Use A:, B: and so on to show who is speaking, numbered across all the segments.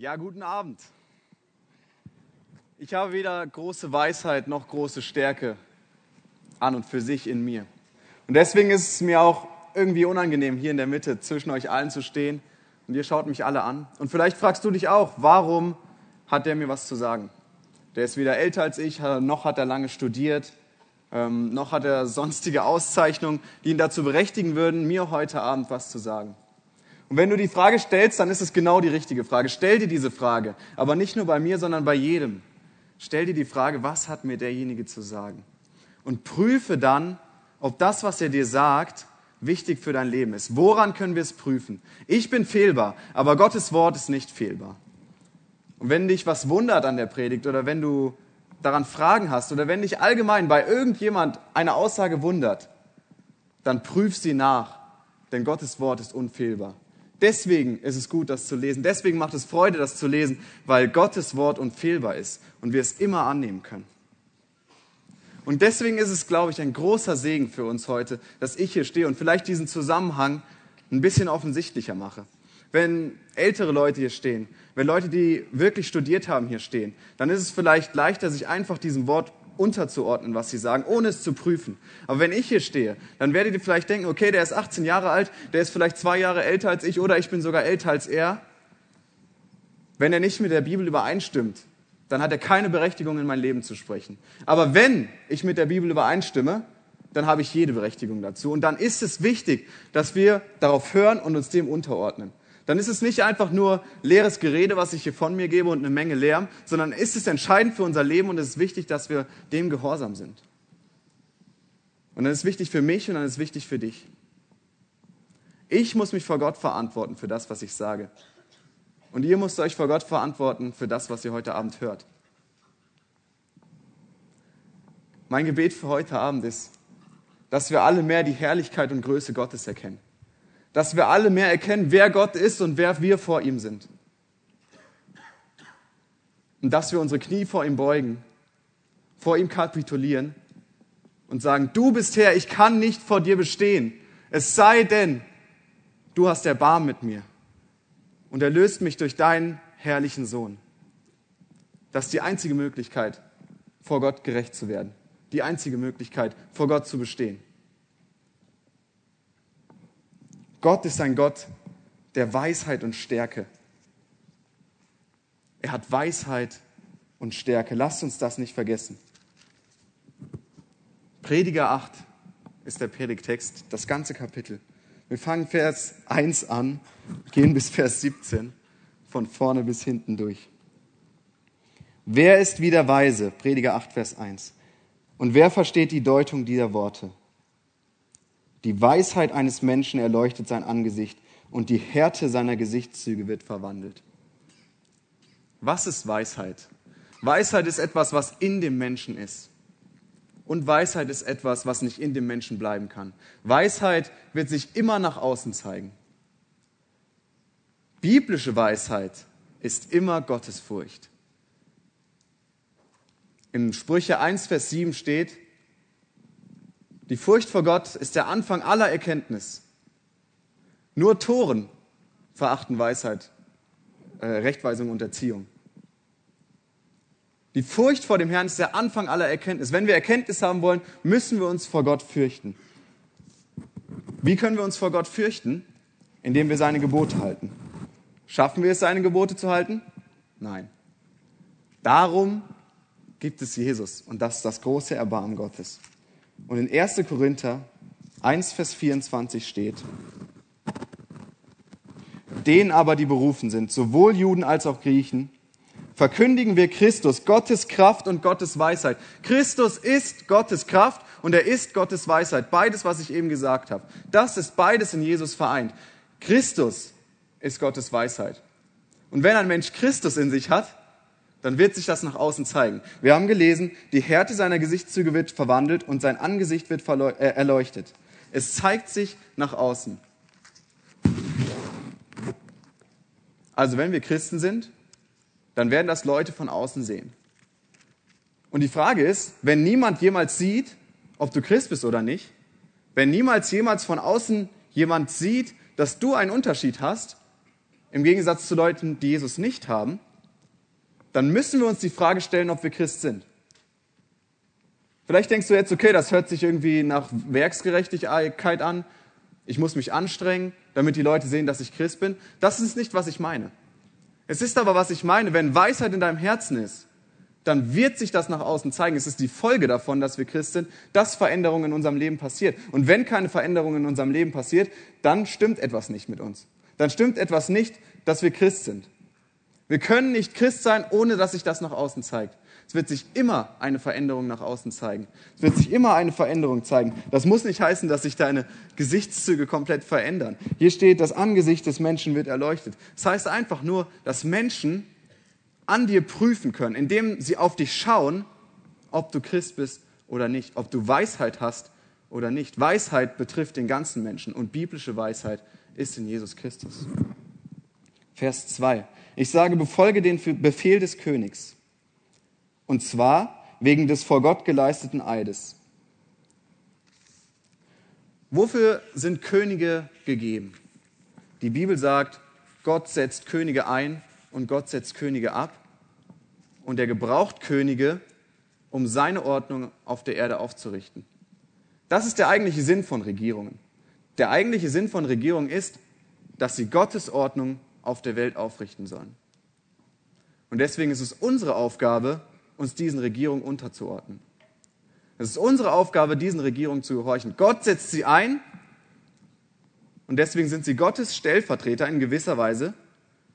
A: Ja, guten Abend. Ich habe weder große Weisheit noch große Stärke an und für sich in mir. Und deswegen ist es mir auch irgendwie unangenehm, hier in der Mitte zwischen euch allen zu stehen. Und ihr schaut mich alle an. Und vielleicht fragst du dich auch, warum hat der mir was zu sagen? Der ist weder älter als ich, noch hat er lange studiert, ähm, noch hat er sonstige Auszeichnungen, die ihn dazu berechtigen würden, mir heute Abend was zu sagen. Und wenn du die Frage stellst, dann ist es genau die richtige Frage. Stell dir diese Frage, aber nicht nur bei mir, sondern bei jedem. Stell dir die Frage, was hat mir derjenige zu sagen? Und prüfe dann, ob das, was er dir sagt, wichtig für dein Leben ist. Woran können wir es prüfen? Ich bin fehlbar, aber Gottes Wort ist nicht fehlbar. Und wenn dich was wundert an der Predigt oder wenn du daran Fragen hast oder wenn dich allgemein bei irgendjemand eine Aussage wundert, dann prüf sie nach, denn Gottes Wort ist unfehlbar. Deswegen ist es gut, das zu lesen. Deswegen macht es Freude, das zu lesen, weil Gottes Wort unfehlbar ist und wir es immer annehmen können. Und deswegen ist es, glaube ich, ein großer Segen für uns heute, dass ich hier stehe und vielleicht diesen Zusammenhang ein bisschen offensichtlicher mache. Wenn ältere Leute hier stehen, wenn Leute, die wirklich studiert haben, hier stehen, dann ist es vielleicht leichter, sich einfach diesem Wort unterzuordnen, was sie sagen, ohne es zu prüfen. Aber wenn ich hier stehe, dann werdet ihr vielleicht denken, okay, der ist 18 Jahre alt, der ist vielleicht zwei Jahre älter als ich oder ich bin sogar älter als er. Wenn er nicht mit der Bibel übereinstimmt, dann hat er keine Berechtigung, in mein Leben zu sprechen. Aber wenn ich mit der Bibel übereinstimme, dann habe ich jede Berechtigung dazu. Und dann ist es wichtig, dass wir darauf hören und uns dem unterordnen dann ist es nicht einfach nur leeres Gerede, was ich hier von mir gebe und eine Menge Lärm, sondern ist es entscheidend für unser Leben und es ist wichtig, dass wir dem gehorsam sind. Und dann ist es wichtig für mich und dann ist es wichtig für dich. Ich muss mich vor Gott verantworten für das, was ich sage. Und ihr müsst euch vor Gott verantworten für das, was ihr heute Abend hört. Mein Gebet für heute Abend ist, dass wir alle mehr die Herrlichkeit und Größe Gottes erkennen dass wir alle mehr erkennen, wer Gott ist und wer wir vor ihm sind. Und dass wir unsere Knie vor ihm beugen, vor ihm kapitulieren und sagen, du bist Herr, ich kann nicht vor dir bestehen. Es sei denn, du hast Erbarm mit mir und erlöst mich durch deinen herrlichen Sohn. Das ist die einzige Möglichkeit, vor Gott gerecht zu werden. Die einzige Möglichkeit, vor Gott zu bestehen. Gott ist ein Gott der Weisheit und Stärke. Er hat Weisheit und Stärke. Lasst uns das nicht vergessen. Prediger 8 ist der Predigtext, das ganze Kapitel. Wir fangen Vers 1 an, gehen bis Vers 17, von vorne bis hinten durch. Wer ist wieder weise? Prediger 8, Vers 1. Und wer versteht die Deutung dieser Worte? Die Weisheit eines Menschen erleuchtet sein Angesicht und die Härte seiner Gesichtszüge wird verwandelt. Was ist Weisheit? Weisheit ist etwas, was in dem Menschen ist. Und Weisheit ist etwas, was nicht in dem Menschen bleiben kann. Weisheit wird sich immer nach außen zeigen. Biblische Weisheit ist immer Gottesfurcht. In Sprüche 1, Vers 7 steht, die Furcht vor Gott ist der Anfang aller Erkenntnis. Nur Toren verachten Weisheit, äh, Rechtweisung und Erziehung. Die Furcht vor dem Herrn ist der Anfang aller Erkenntnis. Wenn wir Erkenntnis haben wollen, müssen wir uns vor Gott fürchten. Wie können wir uns vor Gott fürchten? Indem wir seine Gebote halten. Schaffen wir es, seine Gebote zu halten? Nein. Darum gibt es Jesus und das ist das große Erbarmen Gottes. Und in 1. Korinther 1, Vers 24 steht, denen aber, die berufen sind, sowohl Juden als auch Griechen, verkündigen wir Christus, Gottes Kraft und Gottes Weisheit. Christus ist Gottes Kraft und er ist Gottes Weisheit. Beides, was ich eben gesagt habe. Das ist beides in Jesus vereint. Christus ist Gottes Weisheit. Und wenn ein Mensch Christus in sich hat, dann wird sich das nach außen zeigen. Wir haben gelesen, die Härte seiner Gesichtszüge wird verwandelt und sein Angesicht wird äh, erleuchtet. Es zeigt sich nach außen. Also wenn wir Christen sind, dann werden das Leute von außen sehen. Und die Frage ist, wenn niemand jemals sieht, ob du Christ bist oder nicht, wenn niemals jemals von außen jemand sieht, dass du einen Unterschied hast, im Gegensatz zu Leuten, die Jesus nicht haben, dann müssen wir uns die Frage stellen, ob wir Christ sind. Vielleicht denkst du jetzt, okay, das hört sich irgendwie nach Werksgerechtigkeit an. Ich muss mich anstrengen, damit die Leute sehen, dass ich Christ bin. Das ist nicht, was ich meine. Es ist aber, was ich meine, wenn Weisheit in deinem Herzen ist, dann wird sich das nach außen zeigen. Es ist die Folge davon, dass wir Christ sind, dass Veränderung in unserem Leben passiert. Und wenn keine Veränderung in unserem Leben passiert, dann stimmt etwas nicht mit uns. Dann stimmt etwas nicht, dass wir Christ sind. Wir können nicht Christ sein, ohne dass sich das nach außen zeigt. Es wird sich immer eine Veränderung nach außen zeigen. Es wird sich immer eine Veränderung zeigen. Das muss nicht heißen, dass sich deine Gesichtszüge komplett verändern. Hier steht, das Angesicht des Menschen wird erleuchtet. Das heißt einfach nur, dass Menschen an dir prüfen können, indem sie auf dich schauen, ob du Christ bist oder nicht, ob du Weisheit hast oder nicht. Weisheit betrifft den ganzen Menschen und biblische Weisheit ist in Jesus Christus. Vers 2. Ich sage, befolge den Befehl des Königs und zwar wegen des vor Gott geleisteten Eides. Wofür sind Könige gegeben? Die Bibel sagt, Gott setzt Könige ein und Gott setzt Könige ab. Und er gebraucht Könige, um seine Ordnung auf der Erde aufzurichten. Das ist der eigentliche Sinn von Regierungen. Der eigentliche Sinn von Regierungen ist, dass sie Gottes Ordnung auf der Welt aufrichten sollen. Und deswegen ist es unsere Aufgabe, uns diesen Regierungen unterzuordnen. Es ist unsere Aufgabe, diesen Regierungen zu gehorchen. Gott setzt sie ein und deswegen sind sie Gottes Stellvertreter in gewisser Weise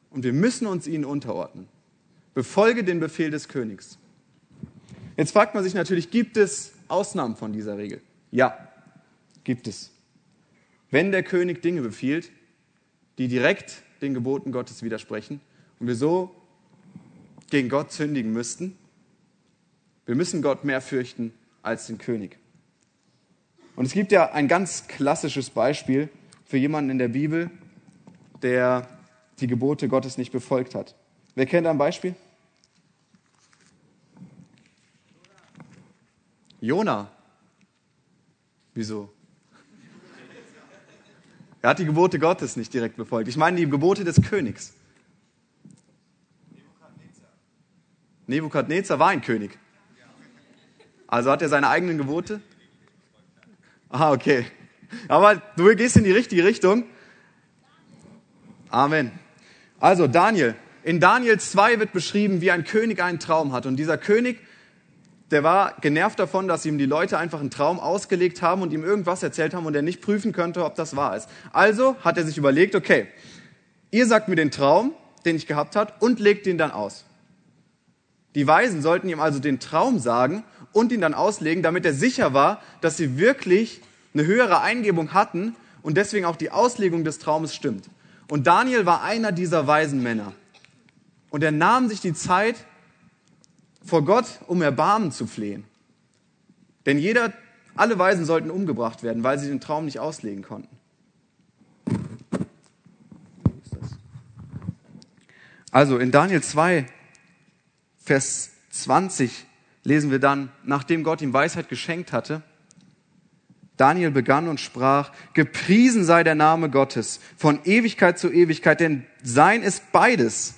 A: und wir müssen uns ihnen unterordnen. Befolge den Befehl des Königs. Jetzt fragt man sich natürlich, gibt es Ausnahmen von dieser Regel? Ja, gibt es. Wenn der König Dinge befiehlt, die direkt den Geboten Gottes widersprechen und wir so gegen Gott sündigen müssten, wir müssen Gott mehr fürchten als den König. Und es gibt ja ein ganz klassisches Beispiel für jemanden in der Bibel, der die Gebote Gottes nicht befolgt hat. Wer kennt ein Beispiel? Jona. Wieso? Er hat die Gebote Gottes nicht direkt befolgt. Ich meine die Gebote des Königs. Nebukadnezar war ein König. Also hat er seine eigenen Gebote? Ah, okay. Aber du gehst in die richtige Richtung. Amen. Also Daniel. In Daniel 2 wird beschrieben, wie ein König einen Traum hat. Und dieser König, der war genervt davon, dass ihm die Leute einfach einen Traum ausgelegt haben und ihm irgendwas erzählt haben und er nicht prüfen könnte, ob das wahr ist. Also hat er sich überlegt, okay, ihr sagt mir den Traum, den ich gehabt habe, und legt ihn dann aus. Die Weisen sollten ihm also den Traum sagen und ihn dann auslegen, damit er sicher war, dass sie wirklich eine höhere Eingebung hatten und deswegen auch die Auslegung des Traumes stimmt. Und Daniel war einer dieser weisen Männer. Und er nahm sich die Zeit, vor Gott um Erbarmen zu flehen. Denn jeder, alle Weisen sollten umgebracht werden, weil sie den Traum nicht auslegen konnten. Also in Daniel 2, Vers 20 lesen wir dann, nachdem Gott ihm Weisheit geschenkt hatte, Daniel begann und sprach, gepriesen sei der Name Gottes von Ewigkeit zu Ewigkeit, denn sein ist beides,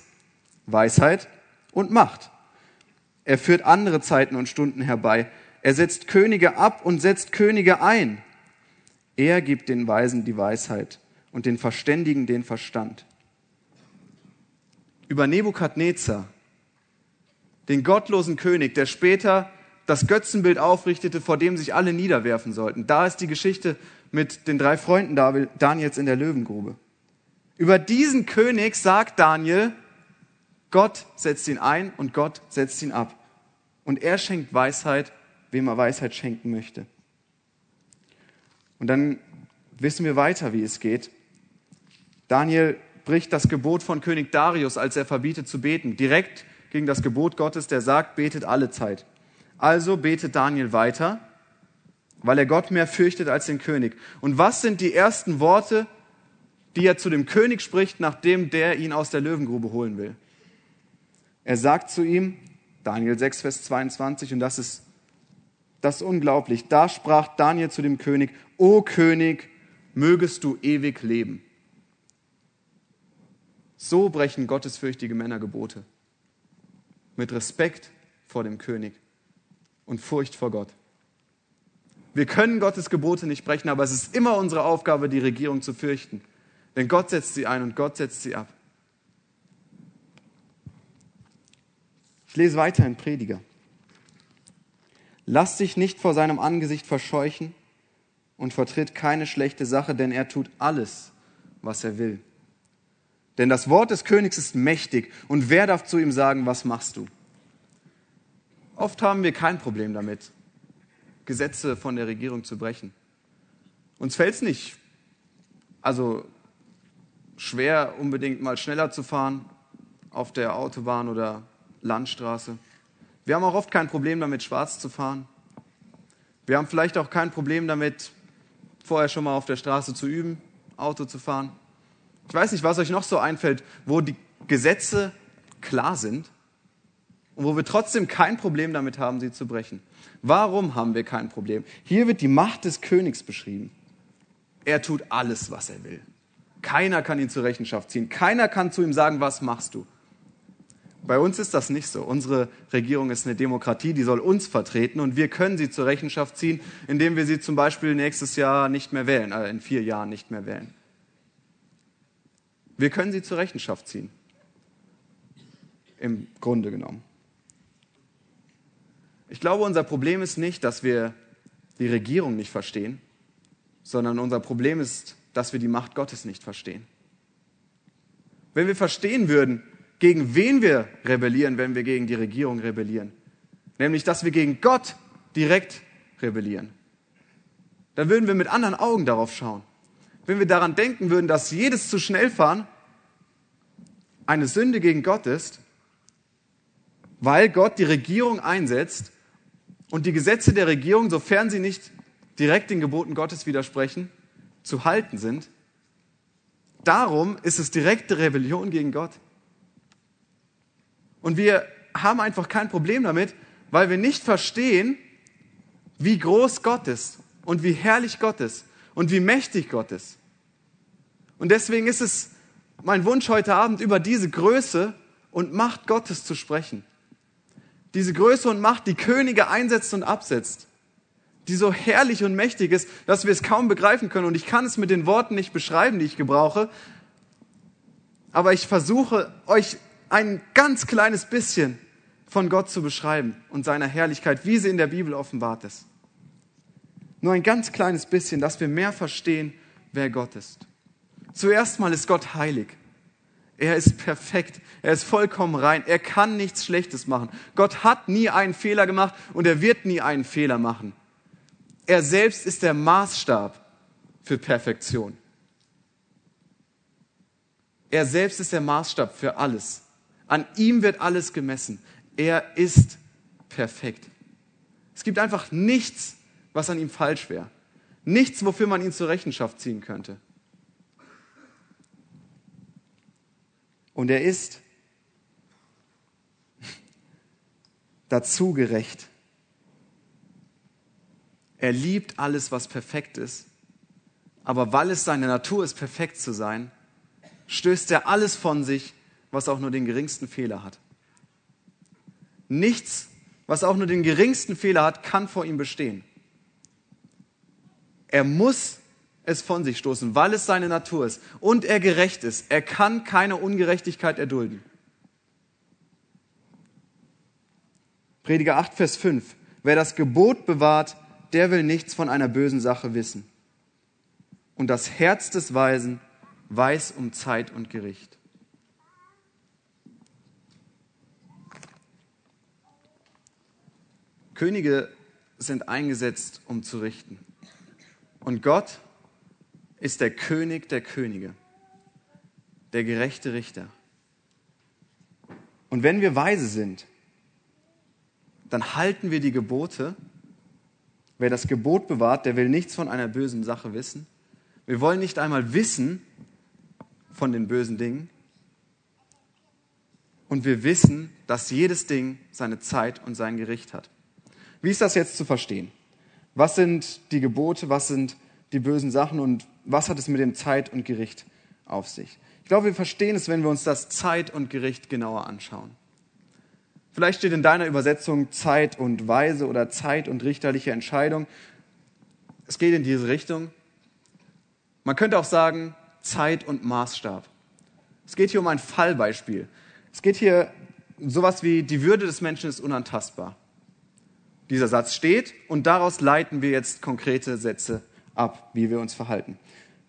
A: Weisheit und Macht. Er führt andere Zeiten und Stunden herbei. Er setzt Könige ab und setzt Könige ein. Er gibt den Weisen die Weisheit und den Verständigen den Verstand. Über Nebukadnezar den gottlosen König, der später das Götzenbild aufrichtete, vor dem sich alle niederwerfen sollten. Da ist die Geschichte mit den drei Freunden Daniels in der Löwengrube. Über diesen König sagt Daniel, Gott setzt ihn ein und Gott setzt ihn ab. Und er schenkt Weisheit, wem er Weisheit schenken möchte. Und dann wissen wir weiter, wie es geht. Daniel bricht das Gebot von König Darius, als er verbietet zu beten, direkt gegen das Gebot Gottes, der sagt, betet alle Zeit. Also betet Daniel weiter, weil er Gott mehr fürchtet als den König. Und was sind die ersten Worte, die er zu dem König spricht, nachdem der ihn aus der Löwengrube holen will? Er sagt zu ihm, Daniel 6, Vers 22, und das ist, das ist unglaublich. Da sprach Daniel zu dem König, O König, mögest du ewig leben. So brechen gottesfürchtige Männer Gebote. Mit Respekt vor dem König und Furcht vor Gott. Wir können Gottes Gebote nicht brechen, aber es ist immer unsere Aufgabe, die Regierung zu fürchten. Denn Gott setzt sie ein und Gott setzt sie ab. Ich lese weiter in Prediger. Lass dich nicht vor seinem Angesicht verscheuchen und vertritt keine schlechte Sache, denn er tut alles, was er will. Denn das Wort des Königs ist mächtig und wer darf zu ihm sagen, was machst du? Oft haben wir kein Problem damit, Gesetze von der Regierung zu brechen. Uns fällt es nicht, also schwer unbedingt mal schneller zu fahren auf der Autobahn oder Landstraße. Wir haben auch oft kein Problem damit, schwarz zu fahren. Wir haben vielleicht auch kein Problem damit, vorher schon mal auf der Straße zu üben, Auto zu fahren. Ich weiß nicht, was euch noch so einfällt, wo die Gesetze klar sind und wo wir trotzdem kein Problem damit haben, sie zu brechen. Warum haben wir kein Problem? Hier wird die Macht des Königs beschrieben. Er tut alles, was er will. Keiner kann ihn zur Rechenschaft ziehen. Keiner kann zu ihm sagen, was machst du? Bei uns ist das nicht so. Unsere Regierung ist eine Demokratie, die soll uns vertreten und wir können sie zur Rechenschaft ziehen, indem wir sie zum Beispiel nächstes Jahr nicht mehr wählen, äh, in vier Jahren nicht mehr wählen. Wir können sie zur Rechenschaft ziehen. Im Grunde genommen. Ich glaube, unser Problem ist nicht, dass wir die Regierung nicht verstehen, sondern unser Problem ist, dass wir die Macht Gottes nicht verstehen. Wenn wir verstehen würden, gegen wen wir rebellieren, wenn wir gegen die Regierung rebellieren, nämlich dass wir gegen Gott direkt rebellieren, dann würden wir mit anderen Augen darauf schauen. Wenn wir daran denken würden, dass jedes zu schnell fahren eine Sünde gegen Gott ist, weil Gott die Regierung einsetzt, und die Gesetze der Regierung, sofern sie nicht direkt den Geboten Gottes widersprechen, zu halten sind. Darum ist es direkte Rebellion gegen Gott. Und wir haben einfach kein Problem damit, weil wir nicht verstehen, wie groß Gott ist und wie herrlich Gott ist und wie mächtig Gott ist. Und deswegen ist es mein Wunsch heute Abend, über diese Größe und Macht Gottes zu sprechen diese Größe und Macht, die Könige einsetzt und absetzt, die so herrlich und mächtig ist, dass wir es kaum begreifen können. Und ich kann es mit den Worten nicht beschreiben, die ich gebrauche, aber ich versuche euch ein ganz kleines bisschen von Gott zu beschreiben und seiner Herrlichkeit, wie sie in der Bibel offenbart ist. Nur ein ganz kleines bisschen, dass wir mehr verstehen, wer Gott ist. Zuerst mal ist Gott heilig. Er ist perfekt. Er ist vollkommen rein. Er kann nichts Schlechtes machen. Gott hat nie einen Fehler gemacht und er wird nie einen Fehler machen. Er selbst ist der Maßstab für Perfektion. Er selbst ist der Maßstab für alles. An ihm wird alles gemessen. Er ist perfekt. Es gibt einfach nichts, was an ihm falsch wäre. Nichts, wofür man ihn zur Rechenschaft ziehen könnte. Und er ist dazu gerecht. Er liebt alles, was perfekt ist. Aber weil es seine Natur ist, perfekt zu sein, stößt er alles von sich, was auch nur den geringsten Fehler hat. Nichts, was auch nur den geringsten Fehler hat, kann vor ihm bestehen. Er muss es von sich stoßen, weil es seine Natur ist und er gerecht ist. Er kann keine Ungerechtigkeit erdulden. Prediger 8, Vers 5. Wer das Gebot bewahrt, der will nichts von einer bösen Sache wissen. Und das Herz des Weisen weiß um Zeit und Gericht. Könige sind eingesetzt, um zu richten. Und Gott ist der König der Könige, der gerechte Richter. Und wenn wir weise sind, dann halten wir die Gebote. Wer das Gebot bewahrt, der will nichts von einer bösen Sache wissen. Wir wollen nicht einmal wissen von den bösen Dingen. Und wir wissen, dass jedes Ding seine Zeit und sein Gericht hat. Wie ist das jetzt zu verstehen? Was sind die Gebote? Was sind die bösen Sachen? Und was hat es mit dem Zeit und Gericht auf sich? Ich glaube, wir verstehen es, wenn wir uns das Zeit und Gericht genauer anschauen. Vielleicht steht in deiner Übersetzung Zeit und Weise oder Zeit und richterliche Entscheidung. Es geht in diese Richtung. Man könnte auch sagen Zeit und Maßstab. Es geht hier um ein Fallbeispiel. Es geht hier sowas wie die Würde des Menschen ist unantastbar. Dieser Satz steht und daraus leiten wir jetzt konkrete Sätze ab, wie wir uns verhalten.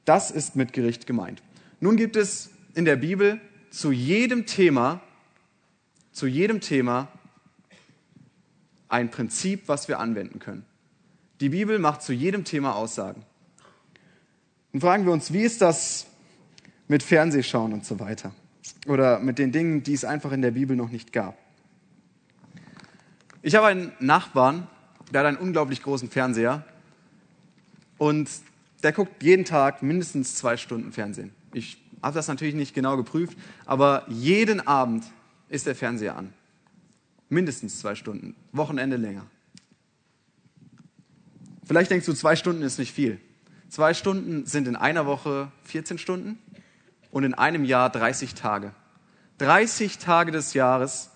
A: Das ist mit Gericht gemeint. Nun gibt es in der Bibel zu jedem Thema, zu jedem Thema ein Prinzip, was wir anwenden können. Die Bibel macht zu jedem Thema Aussagen. Nun fragen wir uns, wie ist das mit Fernsehschauen und so weiter? Oder mit den Dingen, die es einfach in der Bibel noch nicht gab. Ich habe einen Nachbarn, der hat einen unglaublich großen Fernseher und der guckt jeden Tag mindestens zwei Stunden Fernsehen. Ich habe das natürlich nicht genau geprüft, aber jeden Abend ist der Fernseher an. Mindestens zwei Stunden, Wochenende länger. Vielleicht denkst du, zwei Stunden ist nicht viel. Zwei Stunden sind in einer Woche 14 Stunden und in einem Jahr 30 Tage. 30 Tage des Jahres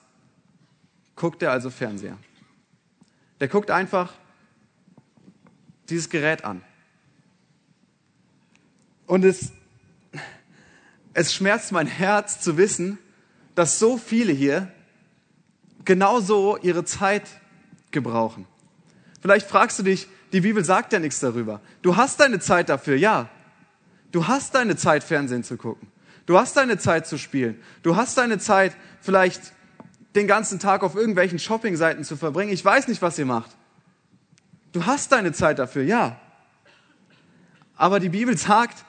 A: guckt er also Fernseher. Der guckt einfach dieses Gerät an. Und es, es schmerzt mein Herz zu wissen, dass so viele hier genauso ihre Zeit gebrauchen. Vielleicht fragst du dich, die Bibel sagt ja nichts darüber. Du hast deine Zeit dafür, ja. Du hast deine Zeit, Fernsehen zu gucken. Du hast deine Zeit zu spielen. Du hast deine Zeit, vielleicht den ganzen Tag auf irgendwelchen Shoppingseiten zu verbringen. Ich weiß nicht, was ihr macht. Du hast deine Zeit dafür, ja. Aber die Bibel sagt,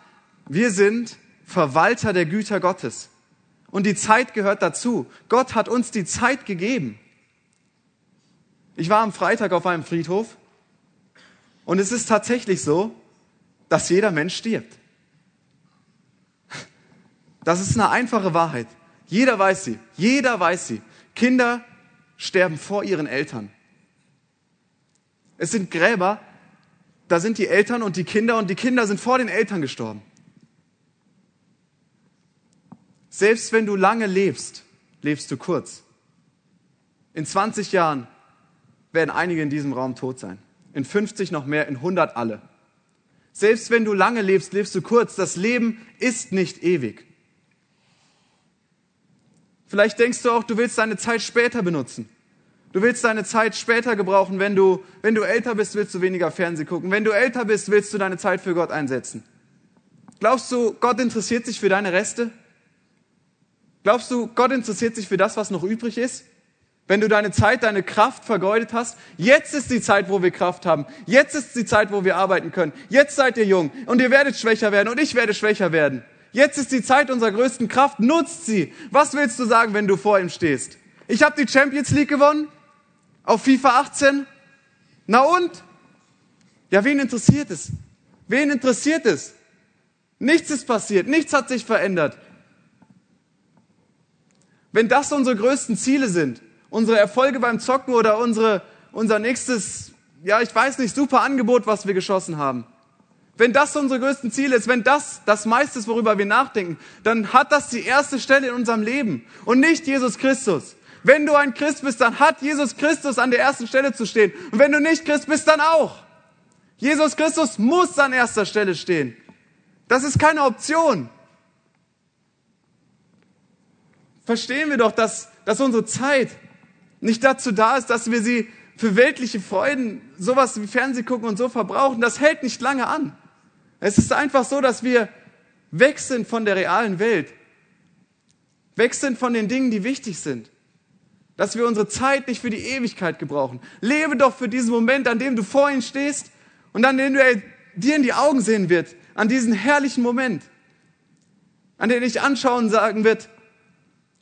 A: wir sind Verwalter der Güter Gottes. Und die Zeit gehört dazu. Gott hat uns die Zeit gegeben. Ich war am Freitag auf einem Friedhof und es ist tatsächlich so, dass jeder Mensch stirbt. Das ist eine einfache Wahrheit. Jeder weiß sie. Jeder weiß sie. Kinder sterben vor ihren Eltern. Es sind Gräber, da sind die Eltern und die Kinder und die Kinder sind vor den Eltern gestorben. Selbst wenn du lange lebst, lebst du kurz. In 20 Jahren werden einige in diesem Raum tot sein. In 50 noch mehr, in 100 alle. Selbst wenn du lange lebst, lebst du kurz. Das Leben ist nicht ewig. Vielleicht denkst du auch, du willst deine Zeit später benutzen. Du willst deine Zeit später gebrauchen, wenn du, wenn du älter bist, willst du weniger Fernsehen gucken. Wenn du älter bist, willst du deine Zeit für Gott einsetzen. Glaubst du, Gott interessiert sich für deine Reste? Glaubst du, Gott interessiert sich für das, was noch übrig ist? Wenn du deine Zeit, deine Kraft vergeudet hast, jetzt ist die Zeit, wo wir Kraft haben. Jetzt ist die Zeit, wo wir arbeiten können. Jetzt seid ihr jung und ihr werdet schwächer werden und ich werde schwächer werden. Jetzt ist die Zeit unserer größten Kraft. Nutzt sie. Was willst du sagen, wenn du vor ihm stehst? Ich habe die Champions League gewonnen auf FIFA 18. Na und? Ja, wen interessiert es? Wen interessiert es? Nichts ist passiert, nichts hat sich verändert. Wenn das unsere größten Ziele sind, unsere Erfolge beim Zocken oder unsere, unser nächstes, ja, ich weiß nicht, super Angebot, was wir geschossen haben. Wenn das unsere größten Ziele ist, wenn das das meiste ist, worüber wir nachdenken, dann hat das die erste Stelle in unserem Leben und nicht Jesus Christus. Wenn du ein Christ bist, dann hat Jesus Christus an der ersten Stelle zu stehen. Und wenn du nicht Christ bist, dann auch. Jesus Christus muss an erster Stelle stehen. Das ist keine Option verstehen wir doch, dass, dass unsere Zeit nicht dazu da ist, dass wir sie für weltliche Freuden, sowas wie Fernseh gucken und so verbrauchen. Das hält nicht lange an. Es ist einfach so, dass wir weg sind von der realen Welt. Weg sind von den Dingen, die wichtig sind. Dass wir unsere Zeit nicht für die Ewigkeit gebrauchen. Lebe doch für diesen Moment, an dem du vor ihm stehst und an dem er dir in die Augen sehen wird. An diesen herrlichen Moment. An den ich anschauen sagen wird,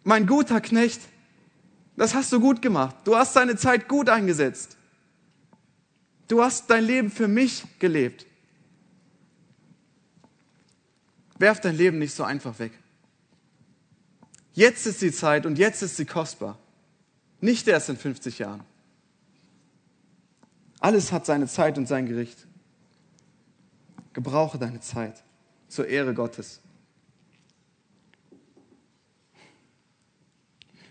A: mein guter Knecht, das hast du gut gemacht. Du hast deine Zeit gut eingesetzt. Du hast dein Leben für mich gelebt. Werf dein Leben nicht so einfach weg. Jetzt ist die Zeit und jetzt ist sie kostbar. Nicht erst in 50 Jahren. Alles hat seine Zeit und sein Gericht. Gebrauche deine Zeit zur Ehre Gottes.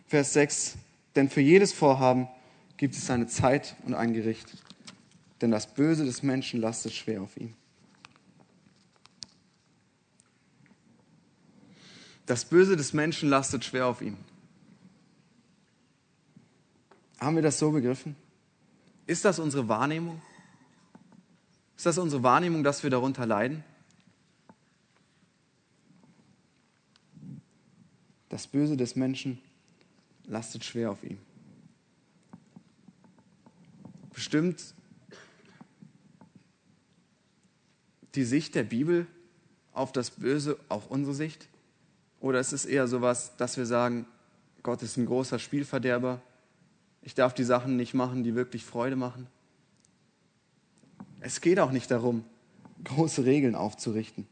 A: Vers 6, denn für jedes Vorhaben gibt es eine Zeit und ein Gericht, denn das Böse des Menschen lastet schwer auf ihm. Das Böse des Menschen lastet schwer auf ihm. Haben wir das so begriffen? Ist das unsere Wahrnehmung? Ist das unsere Wahrnehmung, dass wir darunter leiden? Das Böse des Menschen lastet schwer auf ihm. Bestimmt die Sicht der Bibel auf das Böse auch unsere Sicht? Oder ist es eher so was, dass wir sagen, Gott ist ein großer Spielverderber, ich darf die Sachen nicht machen, die wirklich Freude machen? Es geht auch nicht darum, große Regeln aufzurichten,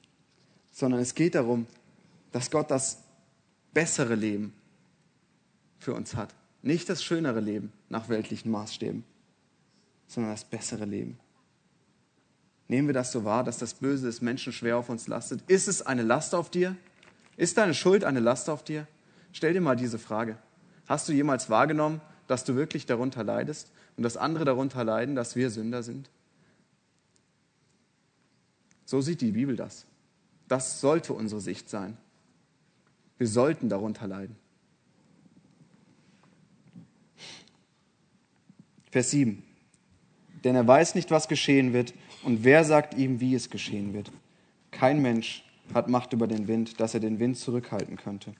A: sondern es geht darum, dass Gott das bessere Leben für uns hat. Nicht das schönere Leben nach weltlichen Maßstäben, sondern das bessere Leben. Nehmen wir das so wahr, dass das Böse des Menschen schwer auf uns lastet? Ist es eine Last auf dir? Ist deine Schuld eine Last auf dir? Stell dir mal diese Frage. Hast du jemals wahrgenommen, dass du wirklich darunter leidest und dass andere darunter leiden, dass wir Sünder sind? So sieht die Bibel das. Das sollte unsere Sicht sein. Wir sollten darunter leiden. Vers 7. Denn er weiß nicht, was geschehen wird, und wer sagt ihm, wie es geschehen wird? Kein Mensch hat Macht über den Wind, dass er den Wind zurückhalten könnte.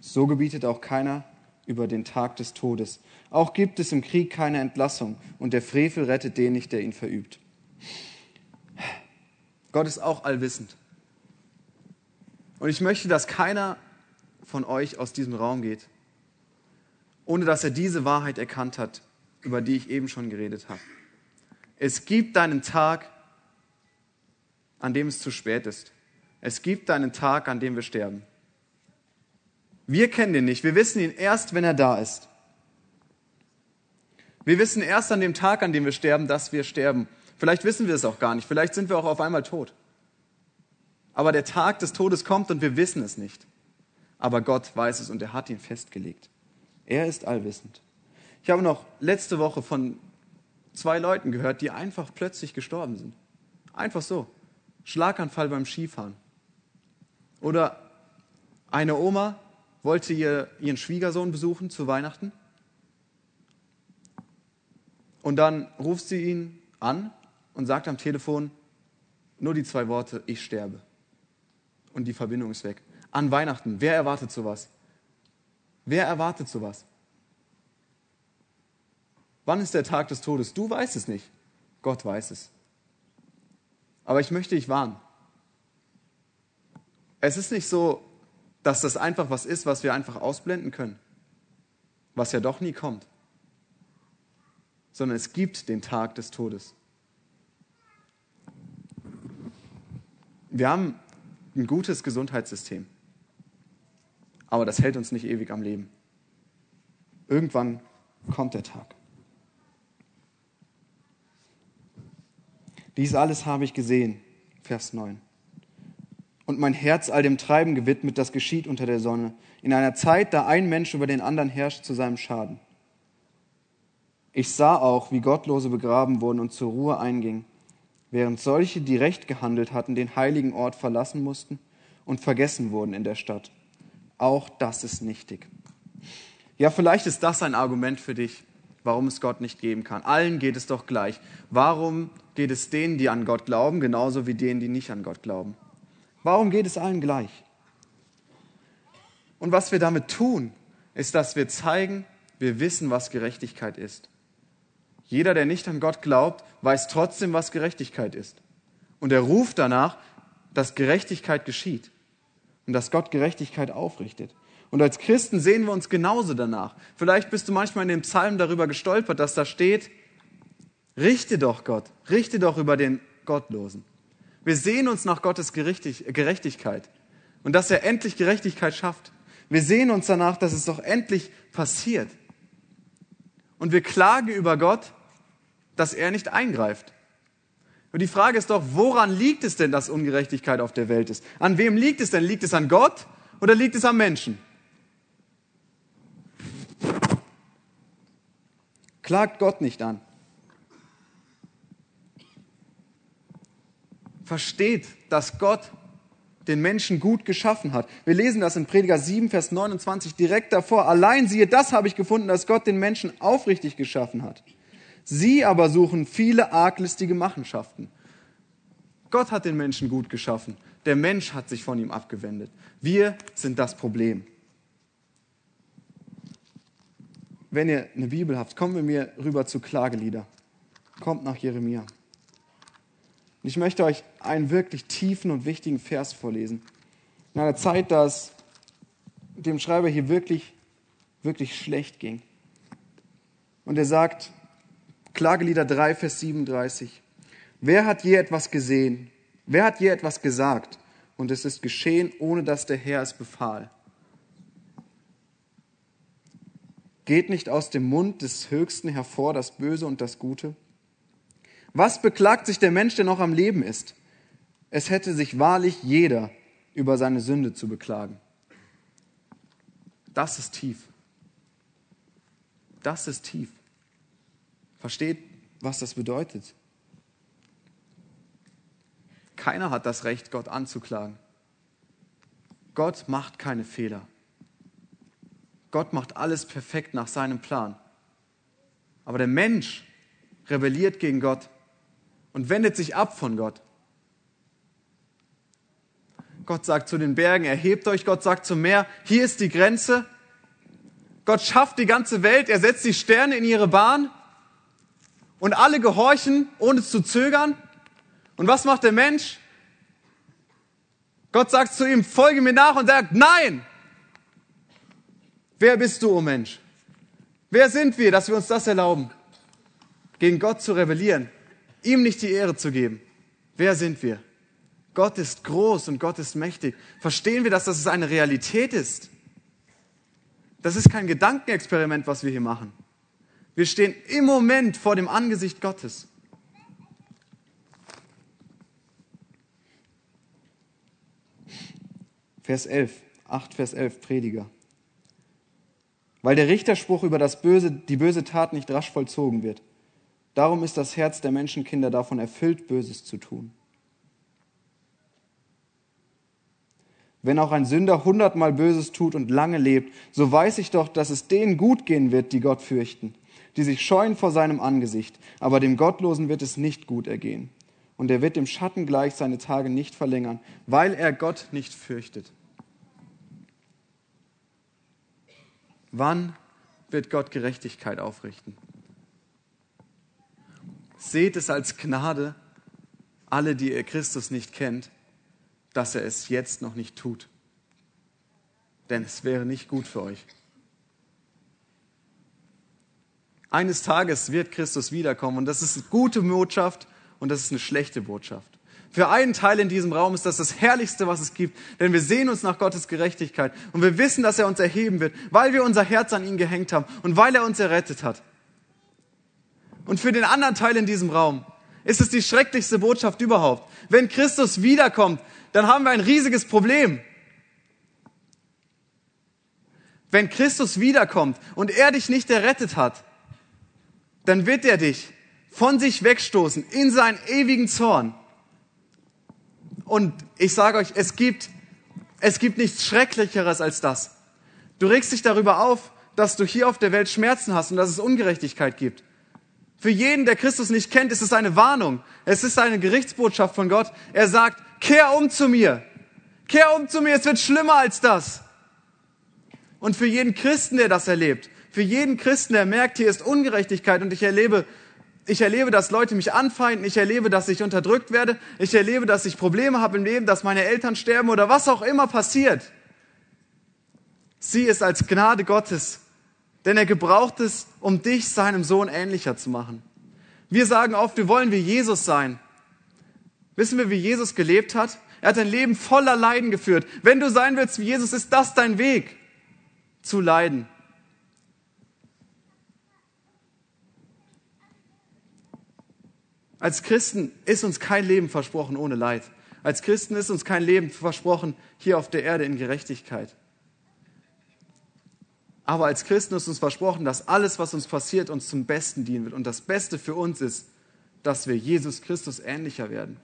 A: So gebietet auch keiner über den Tag des Todes. Auch gibt es im Krieg keine Entlassung, und der Frevel rettet den nicht, der ihn verübt. Gott ist auch allwissend. Und ich möchte, dass keiner von euch aus diesem Raum geht, ohne dass er diese Wahrheit erkannt hat, über die ich eben schon geredet habe. Es gibt einen Tag, an dem es zu spät ist. Es gibt einen Tag, an dem wir sterben. Wir kennen den nicht. Wir wissen ihn erst, wenn er da ist. Wir wissen erst an dem Tag, an dem wir sterben, dass wir sterben. Vielleicht wissen wir es auch gar nicht. Vielleicht sind wir auch auf einmal tot. Aber der Tag des Todes kommt und wir wissen es nicht. Aber Gott weiß es und er hat ihn festgelegt. Er ist allwissend. Ich habe noch letzte Woche von zwei Leuten gehört, die einfach plötzlich gestorben sind. Einfach so. Schlaganfall beim Skifahren. Oder eine Oma wollte ihr, ihren Schwiegersohn besuchen zu Weihnachten. Und dann ruft sie ihn an und sagt am Telefon nur die zwei Worte, ich sterbe. Und die Verbindung ist weg. An Weihnachten, wer erwartet sowas? Wer erwartet sowas? Wann ist der Tag des Todes? Du weißt es nicht. Gott weiß es. Aber ich möchte dich warnen. Es ist nicht so, dass das einfach was ist, was wir einfach ausblenden können, was ja doch nie kommt, sondern es gibt den Tag des Todes. Wir haben ein gutes Gesundheitssystem, aber das hält uns nicht ewig am Leben. Irgendwann kommt der Tag. Dies alles habe ich gesehen, Vers 9. Und mein Herz all dem Treiben gewidmet, das geschieht unter der Sonne, in einer Zeit, da ein Mensch über den anderen herrscht zu seinem Schaden. Ich sah auch, wie Gottlose begraben wurden und zur Ruhe eingingen, während solche, die recht gehandelt hatten, den heiligen Ort verlassen mussten und vergessen wurden in der Stadt. Auch das ist nichtig. Ja, vielleicht ist das ein Argument für dich, warum es Gott nicht geben kann. Allen geht es doch gleich. Warum geht es denen, die an Gott glauben, genauso wie denen, die nicht an Gott glauben? Warum geht es allen gleich? Und was wir damit tun, ist, dass wir zeigen, wir wissen, was Gerechtigkeit ist. Jeder, der nicht an Gott glaubt, weiß trotzdem, was Gerechtigkeit ist. Und er ruft danach, dass Gerechtigkeit geschieht und dass Gott Gerechtigkeit aufrichtet. Und als Christen sehen wir uns genauso danach. Vielleicht bist du manchmal in dem Psalm darüber gestolpert, dass da steht, richte doch Gott, richte doch über den Gottlosen. Wir sehen uns nach Gottes Gerechtigkeit und dass er endlich Gerechtigkeit schafft. Wir sehen uns danach, dass es doch endlich passiert. Und wir klagen über Gott, dass er nicht eingreift. Und die Frage ist doch, woran liegt es denn, dass Ungerechtigkeit auf der Welt ist? An wem liegt es denn? Liegt es an Gott oder liegt es am Menschen? Klagt Gott nicht an. Versteht, dass Gott den Menschen gut geschaffen hat. Wir lesen das in Prediger 7, Vers 29 direkt davor. Allein siehe, das habe ich gefunden, dass Gott den Menschen aufrichtig geschaffen hat. Sie aber suchen viele arglistige Machenschaften. Gott hat den Menschen gut geschaffen. Der Mensch hat sich von ihm abgewendet. Wir sind das Problem. Wenn ihr eine Bibel habt, kommen wir mir rüber zu Klagelieder. Kommt nach Jeremia. Und ich möchte euch einen wirklich tiefen und wichtigen Vers vorlesen. In einer Zeit, da es dem Schreiber hier wirklich, wirklich schlecht ging. Und er sagt, Klagelieder 3, Vers 37, wer hat je etwas gesehen? Wer hat je etwas gesagt? Und es ist geschehen, ohne dass der Herr es befahl. Geht nicht aus dem Mund des Höchsten hervor das Böse und das Gute? Was beklagt sich der Mensch, der noch am Leben ist? Es hätte sich wahrlich jeder über seine Sünde zu beklagen. Das ist tief. Das ist tief. Versteht, was das bedeutet? Keiner hat das Recht, Gott anzuklagen. Gott macht keine Fehler. Gott macht alles perfekt nach seinem Plan. Aber der Mensch rebelliert gegen Gott und wendet sich ab von Gott. Gott sagt zu den Bergen, erhebt euch. Gott sagt zum Meer, hier ist die Grenze. Gott schafft die ganze Welt, er setzt die Sterne in ihre Bahn und alle gehorchen, ohne zu zögern. Und was macht der Mensch? Gott sagt zu ihm, folge mir nach und sagt, nein! Wer bist du, o oh Mensch? Wer sind wir, dass wir uns das erlauben, gegen Gott zu rebellieren? Ihm nicht die Ehre zu geben. Wer sind wir? Gott ist groß und Gott ist mächtig. Verstehen wir, dass das eine Realität ist? Das ist kein Gedankenexperiment, was wir hier machen. Wir stehen im Moment vor dem Angesicht Gottes. Vers 11, 8 Vers 11 Prediger. Weil der Richterspruch über das Böse, die böse Tat nicht rasch vollzogen wird. Darum ist das Herz der Menschenkinder davon erfüllt, Böses zu tun. Wenn auch ein Sünder hundertmal Böses tut und lange lebt, so weiß ich doch, dass es denen gut gehen wird, die Gott fürchten, die sich scheuen vor seinem Angesicht. Aber dem Gottlosen wird es nicht gut ergehen. Und er wird dem Schatten gleich seine Tage nicht verlängern, weil er Gott nicht fürchtet. Wann wird Gott Gerechtigkeit aufrichten? Seht es als Gnade, alle, die ihr Christus nicht kennt, dass er es jetzt noch nicht tut. Denn es wäre nicht gut für euch. Eines Tages wird Christus wiederkommen und das ist eine gute Botschaft und das ist eine schlechte Botschaft. Für einen Teil in diesem Raum ist das das Herrlichste, was es gibt, denn wir sehen uns nach Gottes Gerechtigkeit und wir wissen, dass er uns erheben wird, weil wir unser Herz an ihn gehängt haben und weil er uns errettet hat. Und für den anderen Teil in diesem Raum ist es die schrecklichste Botschaft überhaupt. Wenn Christus wiederkommt, dann haben wir ein riesiges Problem. Wenn Christus wiederkommt und er dich nicht errettet hat, dann wird er dich von sich wegstoßen in seinen ewigen Zorn. Und ich sage euch, es gibt, es gibt nichts Schrecklicheres als das. Du regst dich darüber auf, dass du hier auf der Welt Schmerzen hast und dass es Ungerechtigkeit gibt. Für jeden, der Christus nicht kennt, ist es eine Warnung. Es ist eine Gerichtsbotschaft von Gott. Er sagt, kehr um zu mir. Kehr um zu mir, es wird schlimmer als das. Und für jeden Christen, der das erlebt, für jeden Christen, der merkt, hier ist Ungerechtigkeit und ich erlebe, ich erlebe, dass Leute mich anfeinden, ich erlebe, dass ich unterdrückt werde, ich erlebe, dass ich Probleme habe im Leben, dass meine Eltern sterben oder was auch immer passiert. Sieh es als Gnade Gottes denn er gebraucht es, um dich seinem Sohn ähnlicher zu machen. Wir sagen oft, wir wollen wie Jesus sein. Wissen wir, wie Jesus gelebt hat? Er hat ein Leben voller Leiden geführt. Wenn du sein willst wie Jesus, ist das dein Weg zu leiden. Als Christen ist uns kein Leben versprochen ohne Leid. Als Christen ist uns kein Leben versprochen hier auf der Erde in Gerechtigkeit. Aber als Christen ist uns versprochen, dass alles, was uns passiert, uns zum Besten dienen wird. Und das Beste für uns ist, dass wir Jesus Christus ähnlicher werden.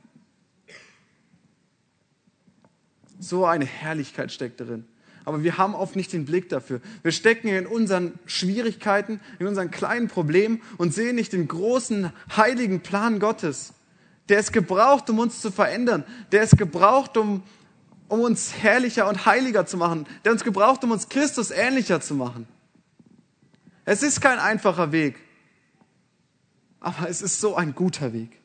A: So eine Herrlichkeit steckt darin. Aber wir haben oft nicht den Blick dafür. Wir stecken in unseren Schwierigkeiten, in unseren kleinen Problemen und sehen nicht den großen, heiligen Plan Gottes. Der ist gebraucht, um uns zu verändern. Der ist gebraucht, um, um uns herrlicher und heiliger zu machen. Der uns gebraucht, um uns Christus ähnlicher zu machen. Es ist kein einfacher Weg, aber es ist so ein guter Weg.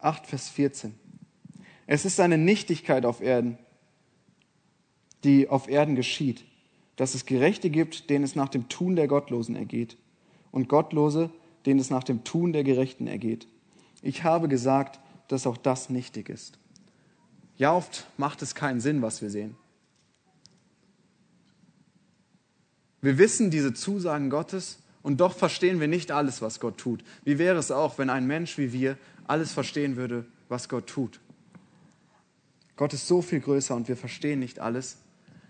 A: 8, Vers 14. Es ist eine Nichtigkeit auf Erden, die auf Erden geschieht, dass es Gerechte gibt, denen es nach dem Tun der Gottlosen ergeht, und Gottlose, denen es nach dem Tun der Gerechten ergeht. Ich habe gesagt, dass auch das nichtig ist. Ja, oft macht es keinen Sinn, was wir sehen. Wir wissen diese Zusagen Gottes und doch verstehen wir nicht alles, was Gott tut. Wie wäre es auch, wenn ein Mensch wie wir alles verstehen würde, was Gott tut. Gott ist so viel größer und wir verstehen nicht alles.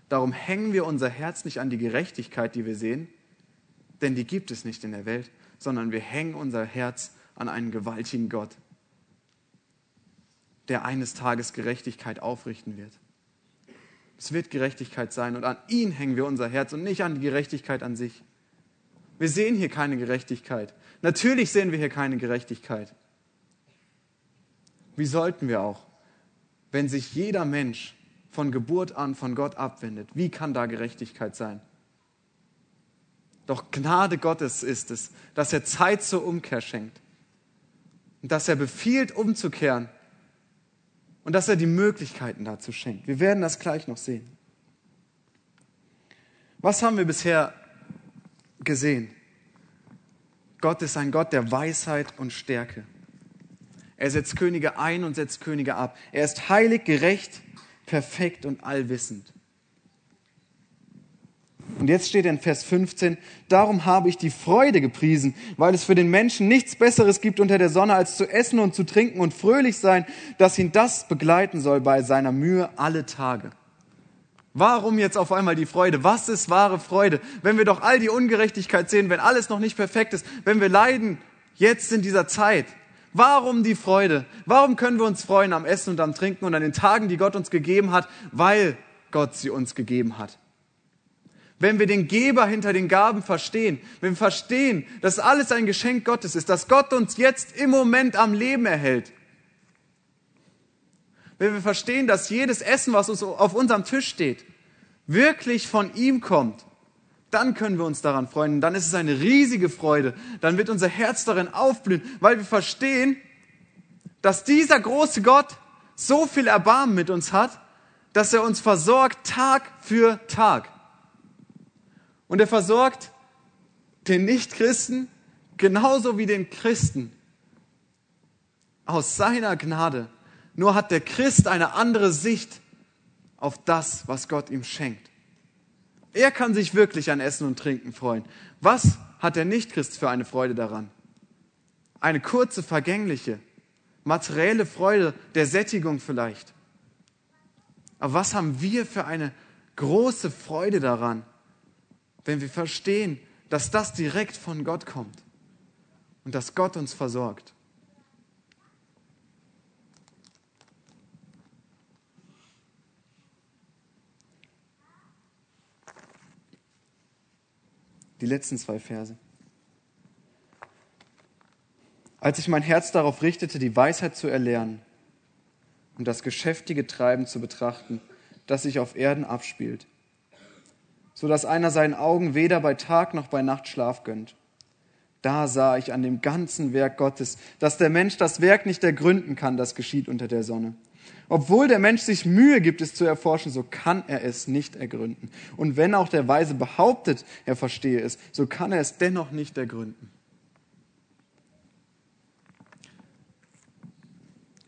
A: Darum hängen wir unser Herz nicht an die Gerechtigkeit, die wir sehen, denn die gibt es nicht in der Welt, sondern wir hängen unser Herz an einen gewaltigen Gott, der eines Tages Gerechtigkeit aufrichten wird. Es wird Gerechtigkeit sein und an ihn hängen wir unser Herz und nicht an die Gerechtigkeit an sich. Wir sehen hier keine Gerechtigkeit. Natürlich sehen wir hier keine Gerechtigkeit. Wie sollten wir auch? Wenn sich jeder Mensch von Geburt an von Gott abwendet, wie kann da Gerechtigkeit sein? Doch Gnade Gottes ist es, dass er Zeit zur Umkehr schenkt und dass er befiehlt, umzukehren und dass er die Möglichkeiten dazu schenkt. Wir werden das gleich noch sehen. Was haben wir bisher gesehen? Gott ist ein Gott der Weisheit und Stärke. Er setzt Könige ein und setzt Könige ab. Er ist heilig, gerecht, perfekt und allwissend. Und jetzt steht in Vers 15, darum habe ich die Freude gepriesen, weil es für den Menschen nichts Besseres gibt unter der Sonne, als zu essen und zu trinken und fröhlich sein, dass ihn das begleiten soll bei seiner Mühe alle Tage. Warum jetzt auf einmal die Freude? Was ist wahre Freude? Wenn wir doch all die Ungerechtigkeit sehen, wenn alles noch nicht perfekt ist, wenn wir leiden jetzt in dieser Zeit, Warum die Freude? Warum können wir uns freuen am Essen und am Trinken und an den Tagen, die Gott uns gegeben hat? Weil Gott sie uns gegeben hat. Wenn wir den Geber hinter den Gaben verstehen, wenn wir verstehen, dass alles ein Geschenk Gottes ist, dass Gott uns jetzt im Moment am Leben erhält, wenn wir verstehen, dass jedes Essen, was auf unserem Tisch steht, wirklich von ihm kommt, dann können wir uns daran freuen. Dann ist es eine riesige Freude. Dann wird unser Herz darin aufblühen, weil wir verstehen, dass dieser große Gott so viel Erbarmen mit uns hat, dass er uns versorgt Tag für Tag. Und er versorgt den Nichtchristen genauso wie den Christen aus seiner Gnade. Nur hat der Christ eine andere Sicht auf das, was Gott ihm schenkt. Er kann sich wirklich an Essen und Trinken freuen. Was hat der Nichtchrist für eine Freude daran? Eine kurze, vergängliche, materielle Freude der Sättigung vielleicht. Aber was haben wir für eine große Freude daran, wenn wir verstehen, dass das direkt von Gott kommt und dass Gott uns versorgt? die letzten zwei Verse. Als ich mein Herz darauf richtete, die Weisheit zu erlernen und das geschäftige Treiben zu betrachten, das sich auf Erden abspielt, so dass einer seinen Augen weder bei Tag noch bei Nacht Schlaf gönnt. Da sah ich an dem ganzen Werk Gottes, dass der Mensch das Werk nicht ergründen kann, das geschieht unter der Sonne. Obwohl der Mensch sich Mühe gibt, es zu erforschen, so kann er es nicht ergründen. Und wenn auch der Weise behauptet, er verstehe es, so kann er es dennoch nicht ergründen.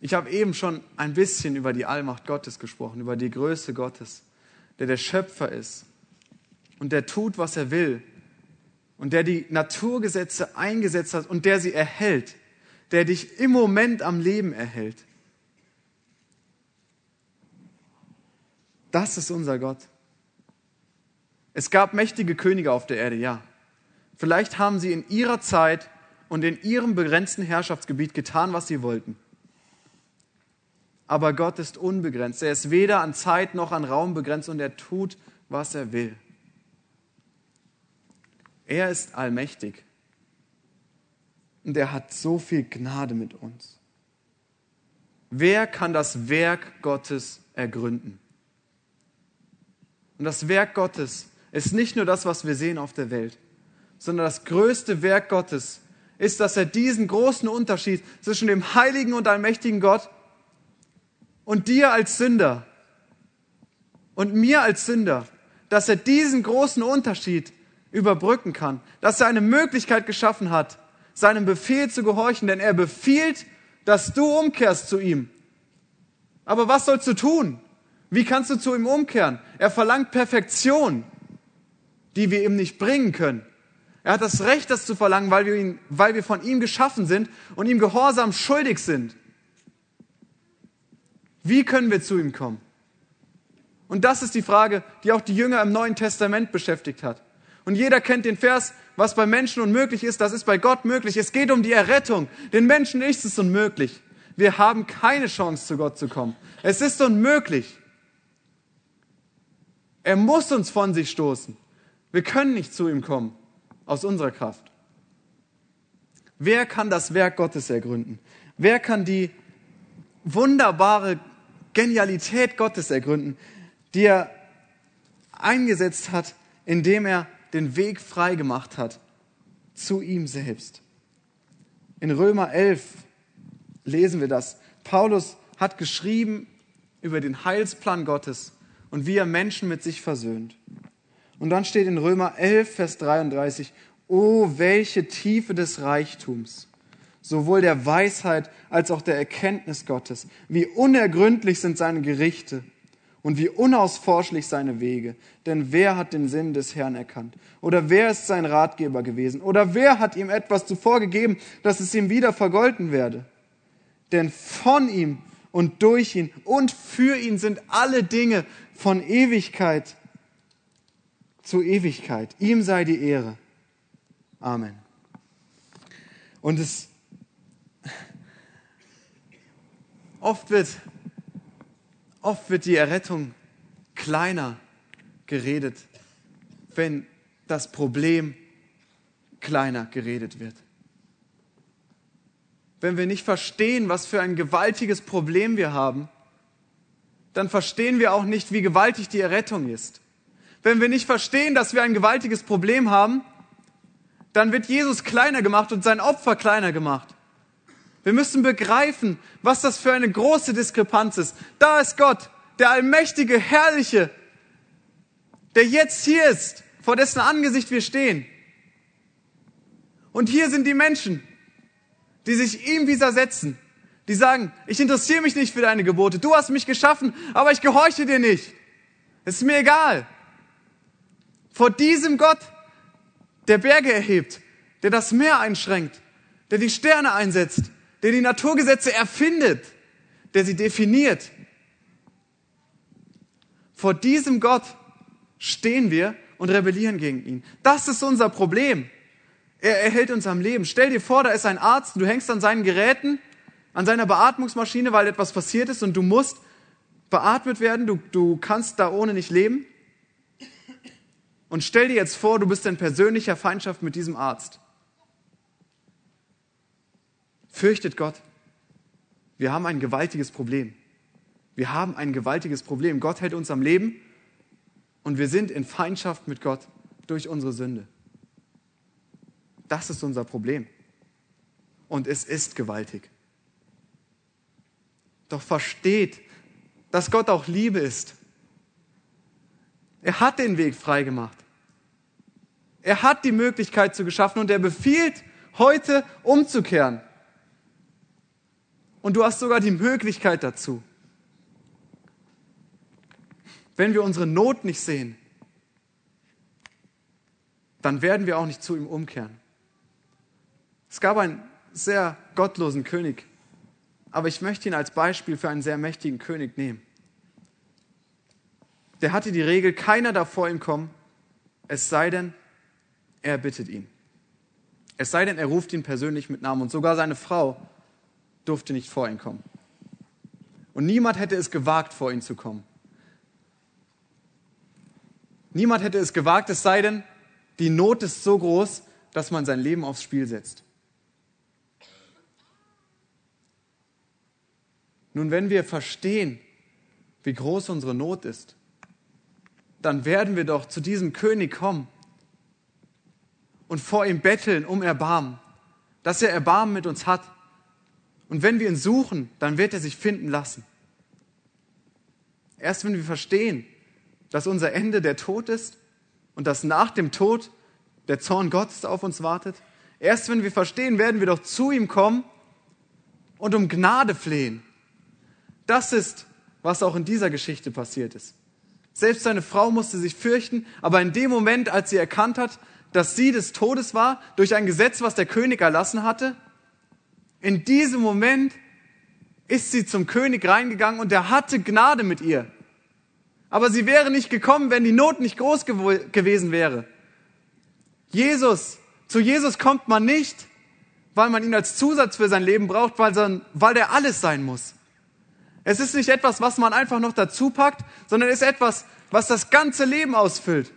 A: Ich habe eben schon ein bisschen über die Allmacht Gottes gesprochen, über die Größe Gottes, der der Schöpfer ist und der tut, was er will und der die Naturgesetze eingesetzt hat und der sie erhält, der dich im Moment am Leben erhält. Das ist unser Gott. Es gab mächtige Könige auf der Erde, ja. Vielleicht haben sie in ihrer Zeit und in ihrem begrenzten Herrschaftsgebiet getan, was sie wollten. Aber Gott ist unbegrenzt. Er ist weder an Zeit noch an Raum begrenzt und er tut, was er will. Er ist allmächtig. Und er hat so viel Gnade mit uns. Wer kann das Werk Gottes ergründen? Und das Werk Gottes ist nicht nur das, was wir sehen auf der Welt, sondern das größte Werk Gottes ist, dass er diesen großen Unterschied zwischen dem heiligen und allmächtigen Gott und dir als Sünder und mir als Sünder, dass er diesen großen Unterschied überbrücken kann, dass er eine Möglichkeit geschaffen hat, seinem Befehl zu gehorchen, denn er befiehlt, dass du umkehrst zu ihm. Aber was sollst du tun? Wie kannst du zu ihm umkehren? Er verlangt Perfektion, die wir ihm nicht bringen können. Er hat das Recht, das zu verlangen, weil wir, ihn, weil wir von ihm geschaffen sind und ihm Gehorsam schuldig sind. Wie können wir zu ihm kommen? Und das ist die Frage, die auch die Jünger im Neuen Testament beschäftigt hat. Und jeder kennt den Vers, was bei Menschen unmöglich ist, das ist bei Gott möglich. Es geht um die Errettung. Den Menschen ist es unmöglich. Wir haben keine Chance, zu Gott zu kommen. Es ist unmöglich. Er muss uns von sich stoßen. Wir können nicht zu ihm kommen aus unserer Kraft. Wer kann das Werk Gottes ergründen? Wer kann die wunderbare Genialität Gottes ergründen, die er eingesetzt hat, indem er den Weg frei gemacht hat zu ihm selbst? In Römer 11 lesen wir das. Paulus hat geschrieben über den Heilsplan Gottes und wie er Menschen mit sich versöhnt. Und dann steht in Römer 11, Vers 33, Oh, welche Tiefe des Reichtums, sowohl der Weisheit als auch der Erkenntnis Gottes. Wie unergründlich sind seine Gerichte und wie unausforschlich seine Wege. Denn wer hat den Sinn des Herrn erkannt? Oder wer ist sein Ratgeber gewesen? Oder wer hat ihm etwas zuvor gegeben, dass es ihm wieder vergolten werde? Denn von ihm und durch ihn und für ihn sind alle Dinge von Ewigkeit zu Ewigkeit. Ihm sei die Ehre. Amen. Und es oft wird, oft wird die Errettung kleiner geredet, wenn das Problem kleiner geredet wird wenn wir nicht verstehen, was für ein gewaltiges Problem wir haben, dann verstehen wir auch nicht, wie gewaltig die Errettung ist. Wenn wir nicht verstehen, dass wir ein gewaltiges Problem haben, dann wird Jesus kleiner gemacht und sein Opfer kleiner gemacht. Wir müssen begreifen, was das für eine große Diskrepanz ist. Da ist Gott, der allmächtige, herrliche, der jetzt hier ist, vor dessen Angesicht wir stehen. Und hier sind die Menschen, die sich ihm widersetzen, die sagen, ich interessiere mich nicht für deine Gebote, du hast mich geschaffen, aber ich gehorche dir nicht. Es ist mir egal. Vor diesem Gott, der Berge erhebt, der das Meer einschränkt, der die Sterne einsetzt, der die Naturgesetze erfindet, der sie definiert. Vor diesem Gott stehen wir und rebellieren gegen ihn. Das ist unser Problem. Er erhält uns am Leben. Stell dir vor, da ist ein Arzt, du hängst an seinen Geräten, an seiner Beatmungsmaschine, weil etwas passiert ist und du musst beatmet werden, du, du kannst da ohne nicht leben. Und stell dir jetzt vor, du bist in persönlicher Feindschaft mit diesem Arzt. Fürchtet Gott. Wir haben ein gewaltiges Problem. Wir haben ein gewaltiges Problem. Gott hält uns am Leben und wir sind in Feindschaft mit Gott durch unsere Sünde. Das ist unser Problem. Und es ist gewaltig. Doch versteht, dass Gott auch Liebe ist. Er hat den Weg freigemacht. Er hat die Möglichkeit zu geschaffen und er befiehlt, heute umzukehren. Und du hast sogar die Möglichkeit dazu. Wenn wir unsere Not nicht sehen, dann werden wir auch nicht zu ihm umkehren. Es gab einen sehr gottlosen König, aber ich möchte ihn als Beispiel für einen sehr mächtigen König nehmen. der hatte die Regel, keiner darf vor ihm kommen, es sei denn, er bittet ihn. Es sei denn, er ruft ihn persönlich mit Namen. Und sogar seine Frau durfte nicht vor ihn kommen. Und niemand hätte es gewagt, vor ihn zu kommen. Niemand hätte es gewagt, es sei denn, die Not ist so groß, dass man sein Leben aufs Spiel setzt. Nun, wenn wir verstehen, wie groß unsere Not ist, dann werden wir doch zu diesem König kommen und vor ihm betteln um Erbarmen, dass er Erbarmen mit uns hat. Und wenn wir ihn suchen, dann wird er sich finden lassen. Erst wenn wir verstehen, dass unser Ende der Tod ist und dass nach dem Tod der Zorn Gottes auf uns wartet, erst wenn wir verstehen, werden wir doch zu ihm kommen und um Gnade flehen. Das ist, was auch in dieser Geschichte passiert ist. Selbst seine Frau musste sich fürchten, aber in dem Moment, als sie erkannt hat, dass sie des Todes war, durch ein Gesetz, was der König erlassen hatte, in diesem Moment ist sie zum König reingegangen und er hatte Gnade mit ihr. Aber sie wäre nicht gekommen, wenn die Not nicht groß gew gewesen wäre. Jesus, zu Jesus kommt man nicht, weil man ihn als Zusatz für sein Leben braucht, weil, weil er alles sein muss. Es ist nicht etwas, was man einfach noch dazu packt, sondern es ist etwas, was das ganze Leben ausfüllt.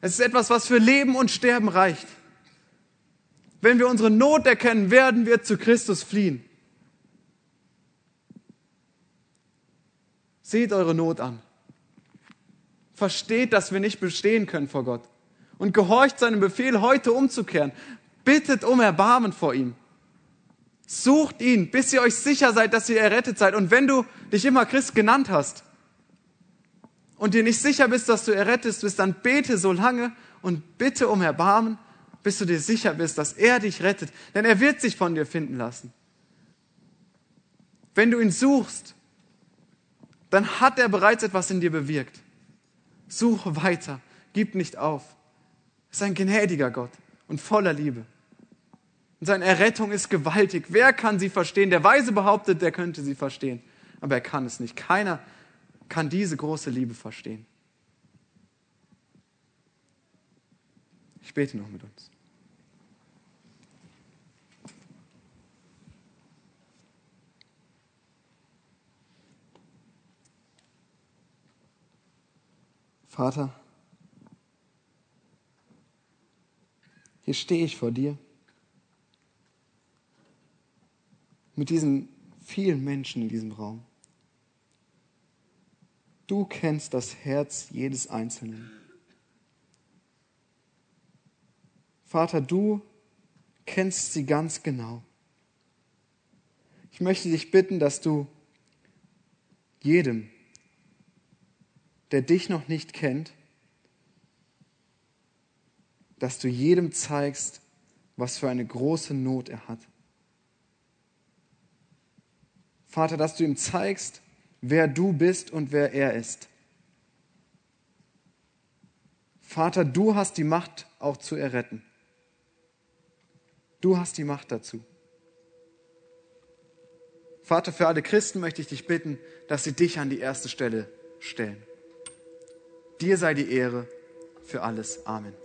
A: Es ist etwas, was für Leben und Sterben reicht. Wenn wir unsere Not erkennen, werden wir zu Christus fliehen. Seht eure Not an. Versteht, dass wir nicht bestehen können vor Gott. Und gehorcht seinem Befehl, heute umzukehren. Bittet um Erbarmen vor ihm. Sucht ihn, bis ihr euch sicher seid, dass ihr errettet seid. Und wenn du dich immer Christ genannt hast und dir nicht sicher bist, dass du errettet bist, dann bete so lange und bitte um Erbarmen, bis du dir sicher bist, dass er dich rettet. Denn er wird sich von dir finden lassen. Wenn du ihn suchst, dann hat er bereits etwas in dir bewirkt. Suche weiter, gib nicht auf. Er ist ein gnädiger Gott und voller Liebe. Und seine Errettung ist gewaltig. Wer kann sie verstehen? Der Weise behauptet, der könnte sie verstehen. Aber er kann es nicht. Keiner kann diese große Liebe verstehen. Ich bete noch mit uns. Vater, hier stehe ich vor dir. mit diesen vielen Menschen in diesem Raum. Du kennst das Herz jedes Einzelnen. Vater, du kennst sie ganz genau. Ich möchte dich bitten, dass du jedem, der dich noch nicht kennt, dass du jedem zeigst, was für eine große Not er hat. Vater, dass du ihm zeigst, wer du bist und wer er ist. Vater, du hast die Macht auch zu erretten. Du hast die Macht dazu. Vater, für alle Christen möchte ich dich bitten, dass sie dich an die erste Stelle stellen. Dir sei die Ehre für alles. Amen.